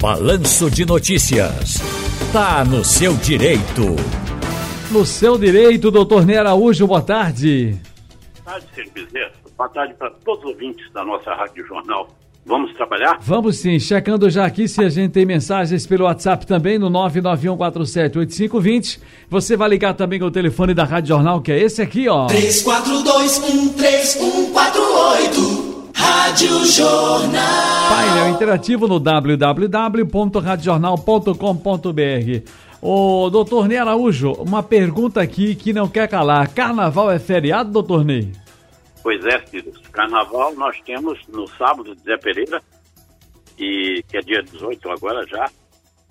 Balanço de Notícias. Tá no seu direito. No seu direito, doutor Ney Araújo, boa tarde. Boa tarde, Ciro Bezerra. Boa tarde para todos os ouvintes da nossa Rádio Jornal. Vamos trabalhar? Vamos sim, checando já aqui se a gente tem mensagens pelo WhatsApp também no 991478520. Você vai ligar também com o telefone da Rádio Jornal, que é esse aqui, ó. 34213148 Rádio Jornal. Painel interativo no www.radiojornal.com.br. Ô, doutor Ney Araújo, uma pergunta aqui que não quer calar. Carnaval é feriado, doutor Ney? Pois é, Ciro. Carnaval nós temos no sábado de Zé Pereira, e, que é dia 18 agora já,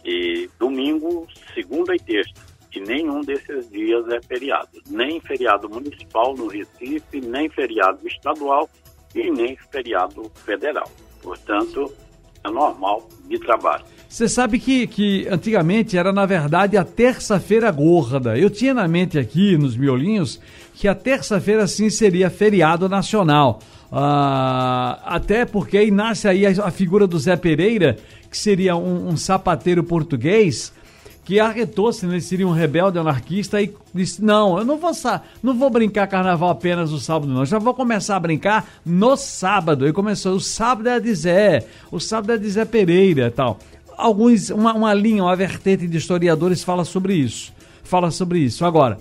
e domingo, segunda e terça. E nenhum desses dias é feriado. Nem feriado municipal no Recife, nem feriado estadual e nem feriado federal. Portanto, é normal de trabalho. Você sabe que, que antigamente era, na verdade, a terça-feira gorda. Eu tinha na mente aqui, nos miolinhos, que a terça-feira sim seria feriado nacional. Ah, até porque aí nasce aí a, a, figura do Zé Pereira, que seria um, um sapateiro português, que arretou-se, né? seria um rebelde anarquista e disse: Não, eu não vou, não vou brincar carnaval apenas no sábado, não. Eu já vou começar a brincar no sábado. E começou: o sábado é de Zé, o sábado é de Zé Pereira tal. Alguns, uma, uma linha, uma vertente de historiadores fala sobre isso. Fala sobre isso. Agora,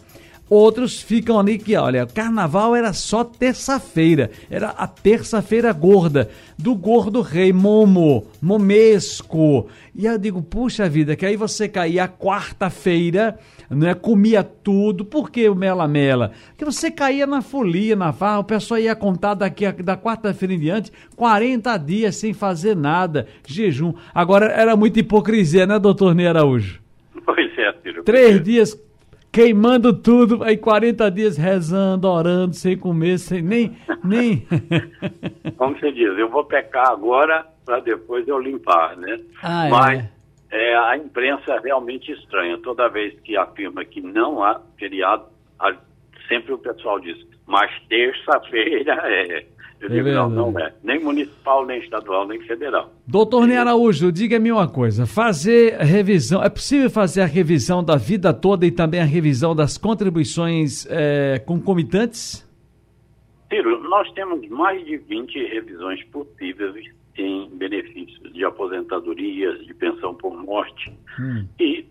Outros ficam ali que, olha, carnaval era só terça-feira, era a terça-feira gorda, do gordo rei, Momo, Momesco. E eu digo, puxa vida, que aí você caía quarta-feira, né, comia tudo, por que o mela-mela? Porque você caía na folia, na farra, o pessoal ia contar daqui a, da quarta-feira em diante, 40 dias sem fazer nada, jejum. Agora, era muita hipocrisia, né, doutor Ney Araújo? Pois é, filho. Três dias queimando tudo, aí 40 dias rezando, orando, sem comer, sem nem. nem... Como você diz, eu vou pecar agora para depois eu limpar, né? Ah, Mas é. É, a imprensa é realmente estranha. Toda vez que afirma que não há feriado, sempre o pessoal diz, mas terça-feira é. Eu digo, não, não é. Nem municipal, nem estadual, nem federal. Doutor Ney Araújo, diga-me uma coisa. Fazer revisão, é possível fazer a revisão da vida toda e também a revisão das contribuições é, concomitantes? Ciro, nós temos mais de 20 revisões possíveis em benefícios de aposentadorias, de pensão por morte. Hum. E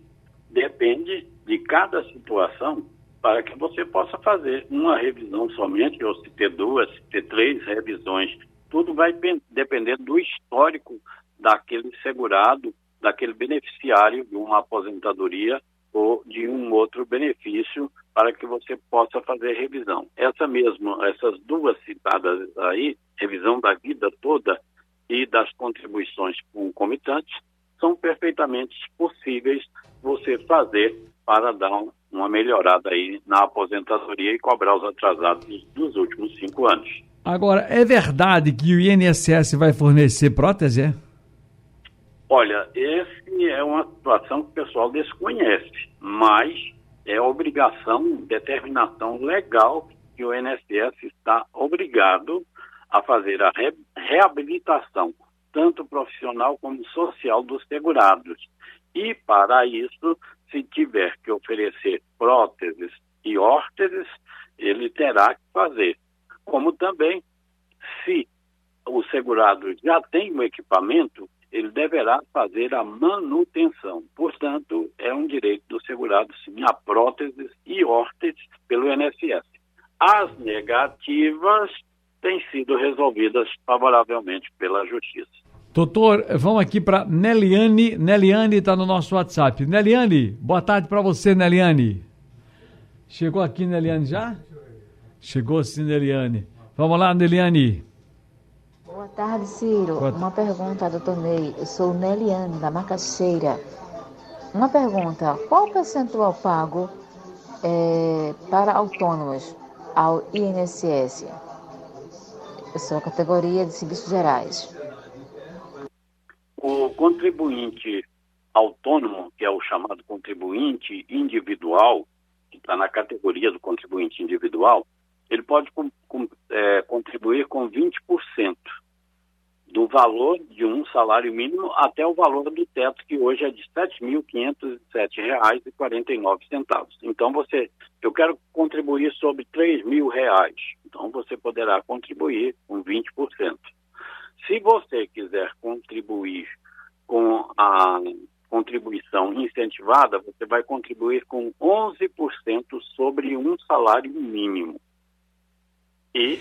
depende de cada situação para que você possa fazer uma revisão somente, ou se ter duas, se ter três revisões. Tudo vai depender do histórico daquele segurado, daquele beneficiário de uma aposentadoria ou de um outro benefício para que você possa fazer revisão. Essa mesmo, essas duas citadas aí, revisão da vida toda e das contribuições concomitantes, são perfeitamente possíveis você fazer para dar uma melhorada aí na aposentadoria e cobrar os atrasados dos últimos cinco anos. Agora, é verdade que o INSS vai fornecer prótese? Olha, esse é uma situação que o pessoal desconhece, mas é obrigação, determinação legal que o INSS está obrigado a fazer a re reabilitação, tanto profissional como social, dos segurados. E, para isso, se tiver que oferecer próteses e órteses, ele terá que fazer. Como também, se o segurado já tem o equipamento, ele deverá fazer a manutenção. Portanto, é um direito do segurado, sim, a próteses e órteses pelo INSS. As negativas têm sido resolvidas favoravelmente pela Justiça. Doutor, vamos aqui para Neliane. Neliane está no nosso WhatsApp. Neliane, boa tarde para você, Neliane. Chegou aqui, Neliane, já? Chegou sim, Neliane. Vamos lá, Neliane. Boa tarde, Ciro. Boa... Uma pergunta, doutor Ney. Eu sou Neliane, da Macaxeira. Uma pergunta: qual o percentual pago é, para autônomos ao INSS? Eu sou a categoria de serviços gerais o contribuinte autônomo, que é o chamado contribuinte individual, que está na categoria do contribuinte individual, ele pode com, com, é, contribuir com 20% do valor de um salário mínimo até o valor do teto, que hoje é de R$ 7.507,49. Então, você, eu quero contribuir sobre R$ 3.000. Então, você poderá contribuir com 20%. Se você quiser contribuir com a contribuição incentivada, você vai contribuir com 11% sobre um salário mínimo. E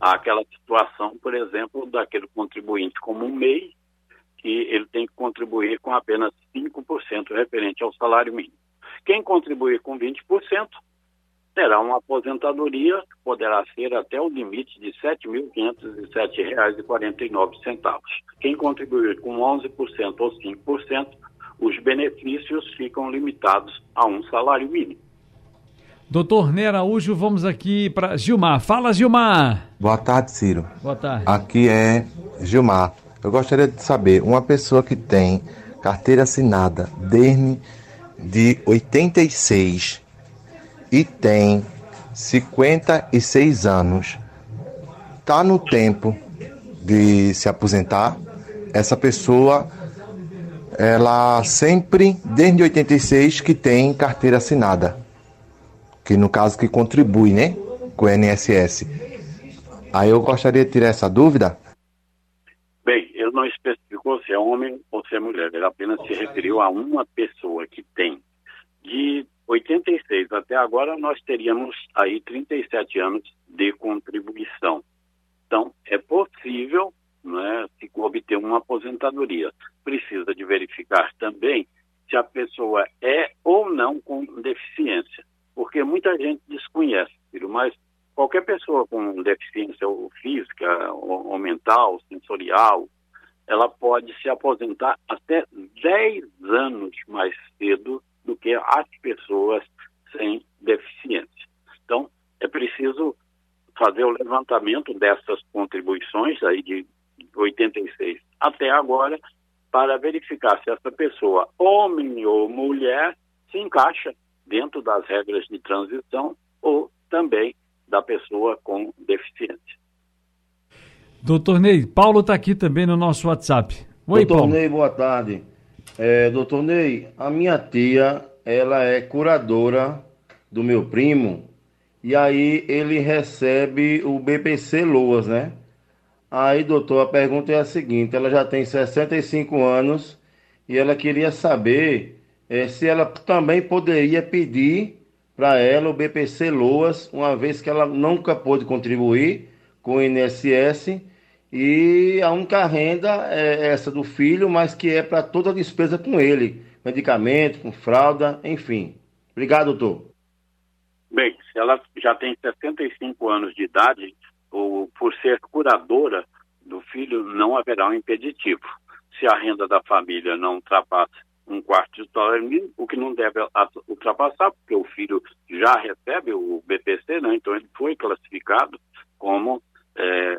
aquela situação, por exemplo, daquele contribuinte como um MEI, que ele tem que contribuir com apenas 5% referente ao salário mínimo. Quem contribuir com 20% terá uma aposentadoria que poderá ser até o limite de R$ 7.507,49. Quem contribuir com 11% ou 5%, os benefícios ficam limitados a um salário mínimo. Doutor Ney Araújo, vamos aqui para Gilmar. Fala, Gilmar. Boa tarde, Ciro. Boa tarde. Aqui é Gilmar. Eu gostaria de saber, uma pessoa que tem carteira assinada desde de 86 e tem 56 anos, tá no tempo de se aposentar? Essa pessoa ela sempre desde 86 que tem carteira assinada que no caso que contribui, né, com o INSS. Aí eu gostaria de tirar essa dúvida. Bem, ele não especificou se é homem ou se é mulher, ele apenas se referiu a uma pessoa que tem. De 86 até agora, nós teríamos aí 37 anos de contribuição. Então, é possível né, se obter uma aposentadoria. Precisa de verificar também se a pessoa é ou não com deficiência porque muita gente desconhece, mas qualquer pessoa com deficiência física, ou, ou mental, sensorial, ela pode se aposentar até 10 anos mais cedo do que as pessoas sem deficiência. Então, é preciso fazer o levantamento dessas contribuições aí de 86 até agora para verificar se essa pessoa, homem ou mulher, se encaixa dentro das regras de transição ou também da pessoa com deficiência. Doutor Ney, Paulo está aqui também no nosso WhatsApp. Oi, doutor Paulo. Ney, boa tarde. É, doutor Ney, a minha tia, ela é curadora do meu primo e aí ele recebe o BPC Loas, né? Aí, doutor, a pergunta é a seguinte: ela já tem 65 anos e ela queria saber é, se ela também poderia pedir para ela o BPC Loas, uma vez que ela nunca pôde contribuir com o INSS e a única renda é essa do filho, mas que é para toda a despesa com ele, medicamento, com fralda, enfim. Obrigado, doutor. Bem, se ela já tem 65 anos de idade, ou por ser curadora do filho, não haverá um impeditivo. Se a renda da família não ultrapassa um quarto de salário mínimo, o que não deve ultrapassar, porque o filho já recebe o BPC, né? então ele foi classificado como é,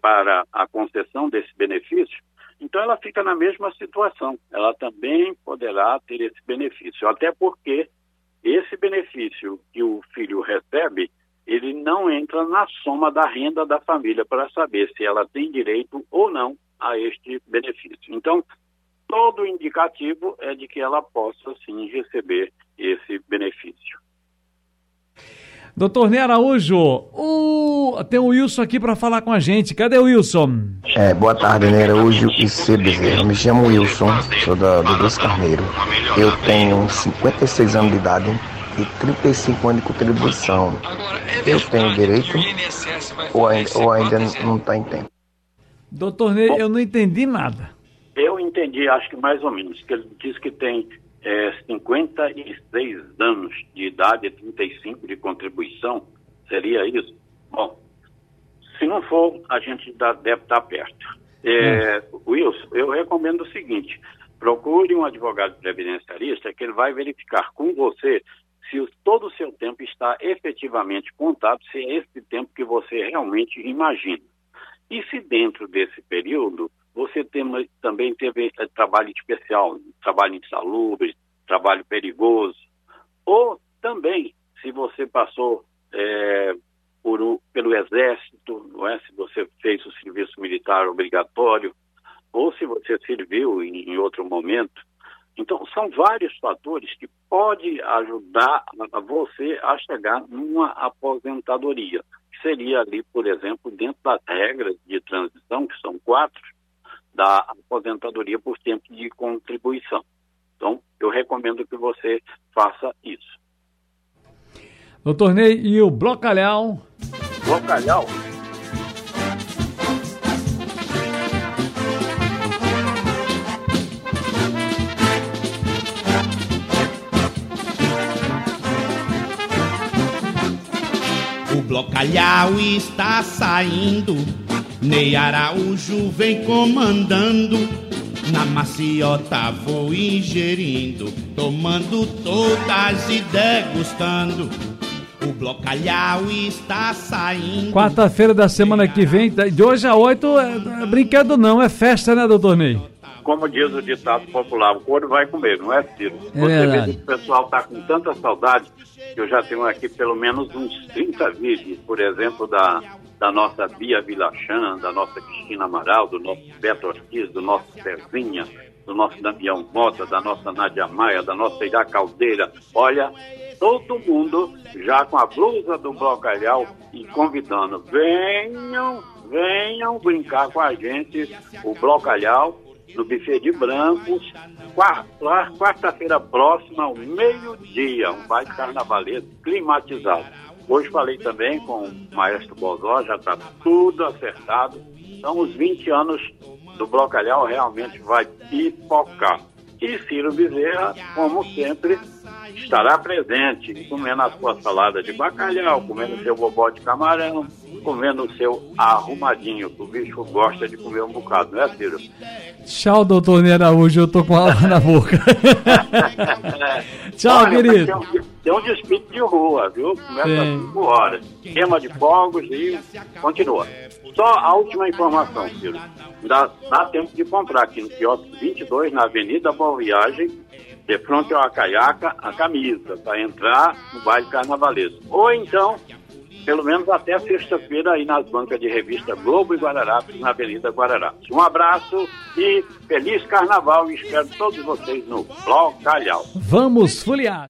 para a concessão desse benefício, então ela fica na mesma situação, ela também poderá ter esse benefício, até porque esse benefício que o filho recebe, ele não entra na soma da renda da família para saber se ela tem direito ou não a este benefício. Então, todo indicativo é de que ela possa sim receber esse benefício. Doutor Ney Araújo, o... tem o Wilson aqui para falar com a gente. Cadê o Wilson? É, boa tarde, Ney Araújo e. Bezerra. Me chamo Wilson, sou da, do Doce Carneiro. Eu tenho 56 anos de idade e 35 anos de contribuição. Eu tenho direito ou ainda, ou ainda não está em tempo? Doutor Ney, eu não entendi nada. Eu entendi, acho que mais ou menos, que ele diz que tem é, 56 anos de idade e 35 de contribuição. Seria isso? Bom, se não for, a gente dá, deve estar perto. É, hum. Wilson, eu recomendo o seguinte: procure um advogado previdenciarista que ele vai verificar com você se o, todo o seu tempo está efetivamente contado, se é esse tempo que você realmente imagina. E se dentro desse período você tem, também teve é, trabalho especial, trabalho insalubre, trabalho perigoso, ou também, se você passou é, por, pelo Exército, não é? se você fez o serviço militar obrigatório, ou se você serviu em, em outro momento. Então, são vários fatores que podem ajudar a você a chegar numa aposentadoria. Seria ali, por exemplo, dentro das regras de transição, que são quatro, da aposentadoria por tempo de contribuição. Então, eu recomendo que você faça isso. Doutor Ney, e o Blocalhau? Blocalhau? O Blocalhau está saindo, Ney Araújo vem comandando. Na maciota vou ingerindo, tomando todas e degustando. O blocalhau está saindo. Quarta-feira da semana que vem, de hoje a oito, é, é brinquedo não, é festa, né, doutor Ney? Como diz o ditado popular, o couro vai comer, não é, Ciro? É Você verdade. vê que o pessoal está com tanta saudade, que eu já tenho aqui pelo menos uns 30 vídeos, por exemplo, da, da nossa Bia Vilachan, da nossa Cristina Amaral, do nosso Beto Ortiz, do nosso Cezinha, do nosso Damião Mota, da nossa Nádia Maia, da nossa Ira Caldeira. Olha, todo mundo já com a blusa do Blocalhau e convidando, venham, venham brincar com a gente, o Blocalhau, no buffet de brancos, quarta-feira próxima, ao meio-dia, um baile carnavalesco climatizado. Hoje falei também com o maestro Bozó, já está tudo acertado. Então, os 20 anos do Blocalhau realmente vai pipocar. E Ciro Bezerra, como sempre, estará presente, comendo a sua salada de bacalhau, comendo seu bobó de camarão, comendo o seu arrumadinho, que o bicho gosta de comer um bocado, não é, Ciro? Tchau, doutor Ney Araújo, eu tô com água na boca. Tchau, Olha, querido. Tem um, tem um desfile de rua, viu? Começa às 5 horas. Queima de fogos e continua. Só a última informação, Ciro. Dá, dá tempo de comprar aqui no quiosque 22, na Avenida Boa Viagem, de frente ao Acaiaca, a camisa, para entrar no baile carnavalesco. Ou então, pelo menos até sexta-feira, aí nas bancas de revista Globo e Guararapes, na Avenida Guararapes. Um abraço e feliz carnaval e espero todos vocês no Calhau. Vamos foliar!